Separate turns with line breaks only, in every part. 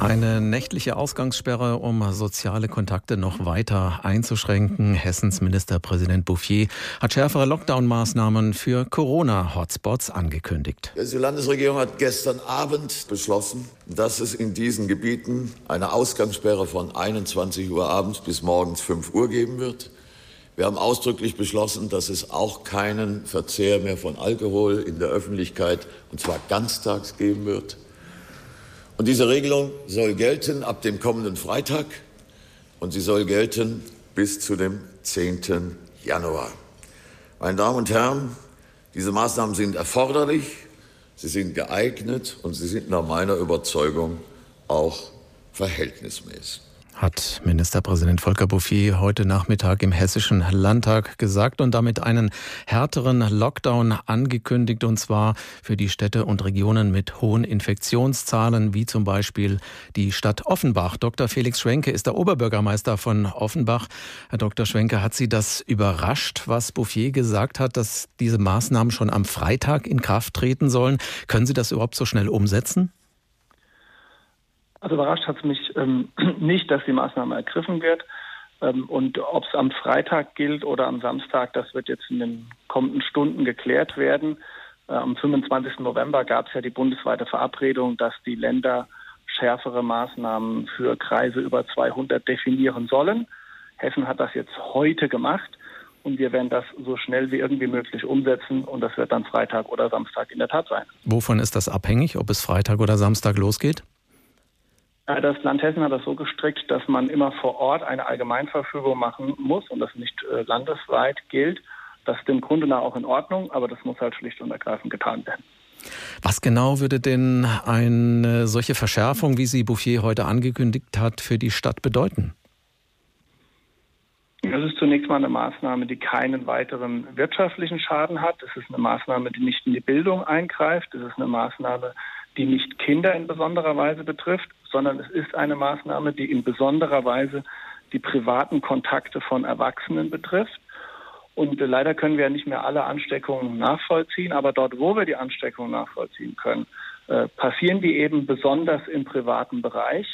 Eine nächtliche Ausgangssperre, um soziale Kontakte noch weiter einzuschränken. Hessens Ministerpräsident Bouffier hat schärfere Lockdown-Maßnahmen für Corona-Hotspots angekündigt.
Die Landesregierung hat gestern Abend beschlossen, dass es in diesen Gebieten eine Ausgangssperre von 21 Uhr abends bis morgens 5 Uhr geben wird. Wir haben ausdrücklich beschlossen, dass es auch keinen Verzehr mehr von Alkohol in der Öffentlichkeit, und zwar ganztags, geben wird. Und diese Regelung soll gelten ab dem kommenden Freitag und sie soll gelten bis zu dem 10. Januar. Meine Damen und Herren, diese Maßnahmen sind erforderlich, sie sind geeignet und sie sind nach meiner Überzeugung auch verhältnismäßig
hat Ministerpräsident Volker Bouffier heute Nachmittag im Hessischen Landtag gesagt und damit einen härteren Lockdown angekündigt, und zwar für die Städte und Regionen mit hohen Infektionszahlen, wie zum Beispiel die Stadt Offenbach. Dr. Felix Schwenke ist der Oberbürgermeister von Offenbach. Herr Dr. Schwenke, hat Sie das überrascht, was Bouffier gesagt hat, dass diese Maßnahmen schon am Freitag in Kraft treten sollen? Können Sie das überhaupt so schnell umsetzen?
Also überrascht hat es mich ähm, nicht, dass die Maßnahme ergriffen wird. Ähm, und ob es am Freitag gilt oder am Samstag, das wird jetzt in den kommenden Stunden geklärt werden. Äh, am 25. November gab es ja die bundesweite Verabredung, dass die Länder schärfere Maßnahmen für Kreise über 200 definieren sollen. Hessen hat das jetzt heute gemacht und wir werden das so schnell wie irgendwie möglich umsetzen und das wird dann Freitag oder Samstag in der Tat sein.
Wovon ist das abhängig, ob es Freitag oder Samstag losgeht?
Das Land Hessen hat das so gestrickt, dass man immer vor Ort eine Allgemeinverfügung machen muss und das nicht äh, landesweit gilt. Das ist im Grunde nach auch in Ordnung, aber das muss halt schlicht und ergreifend getan werden.
Was genau würde denn eine solche Verschärfung, wie sie Bouffier heute angekündigt hat, für die Stadt bedeuten?
Das ist zunächst mal eine Maßnahme, die keinen weiteren wirtschaftlichen Schaden hat. Es ist eine Maßnahme, die nicht in die Bildung eingreift. Es ist eine Maßnahme, die nicht Kinder in besonderer Weise betrifft, sondern es ist eine Maßnahme, die in besonderer Weise die privaten Kontakte von Erwachsenen betrifft. Und äh, leider können wir ja nicht mehr alle Ansteckungen nachvollziehen, aber dort, wo wir die Ansteckungen nachvollziehen können, äh, passieren die eben besonders im privaten Bereich.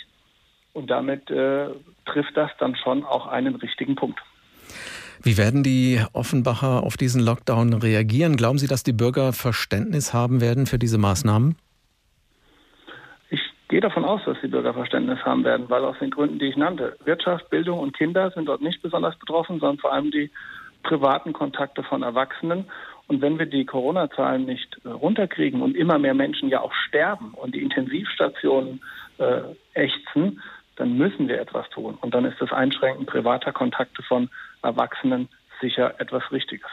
Und damit äh, trifft das dann schon auch einen richtigen Punkt.
Wie werden die Offenbacher auf diesen Lockdown reagieren? Glauben Sie, dass die Bürger Verständnis haben werden für diese Maßnahmen?
Gehe davon aus, dass die Bürger Verständnis haben werden, weil aus den Gründen, die ich nannte, Wirtschaft, Bildung und Kinder sind dort nicht besonders betroffen, sondern vor allem die privaten Kontakte von Erwachsenen. Und wenn wir die Corona-Zahlen nicht äh, runterkriegen und immer mehr Menschen ja auch sterben und die Intensivstationen äh, ächzen, dann müssen wir etwas tun. Und dann ist das Einschränken privater Kontakte von Erwachsenen sicher etwas Richtiges.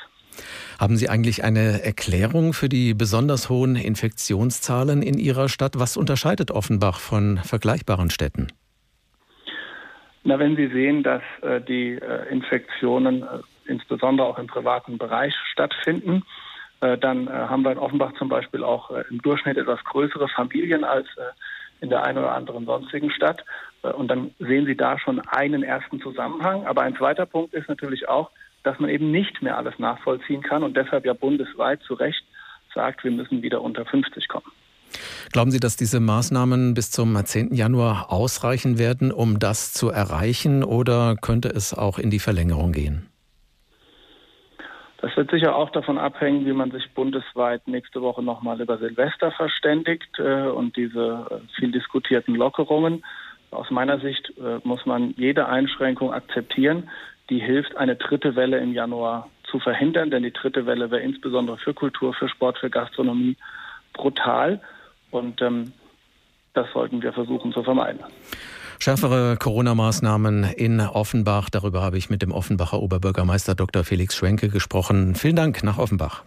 Haben Sie eigentlich eine Erklärung für die besonders hohen Infektionszahlen in Ihrer Stadt? Was unterscheidet Offenbach von vergleichbaren Städten?
Na, wenn Sie sehen, dass äh, die äh, Infektionen äh, insbesondere auch im privaten Bereich stattfinden, äh, dann äh, haben wir in Offenbach zum Beispiel auch äh, im Durchschnitt etwas größere Familien als in der einen oder anderen sonstigen Stadt. und dann sehen Sie da schon einen ersten Zusammenhang. Aber ein zweiter Punkt ist natürlich auch, dass man eben nicht mehr alles nachvollziehen kann und deshalb ja bundesweit zu Recht sagt, wir müssen wieder unter 50 kommen.
Glauben Sie, dass diese Maßnahmen bis zum 10. Januar ausreichen werden, um das zu erreichen, oder könnte es auch in die Verlängerung gehen?
Das wird sicher auch davon abhängen, wie man sich bundesweit nächste Woche nochmal über Silvester verständigt äh, und diese äh, viel diskutierten Lockerungen. Aus meiner Sicht äh, muss man jede Einschränkung akzeptieren die hilft, eine dritte Welle im Januar zu verhindern, denn die dritte Welle wäre insbesondere für Kultur, für Sport, für Gastronomie brutal und ähm, das sollten wir versuchen zu vermeiden.
Schärfere Corona-Maßnahmen in Offenbach. Darüber habe ich mit dem Offenbacher Oberbürgermeister Dr. Felix Schwenke gesprochen. Vielen Dank nach Offenbach.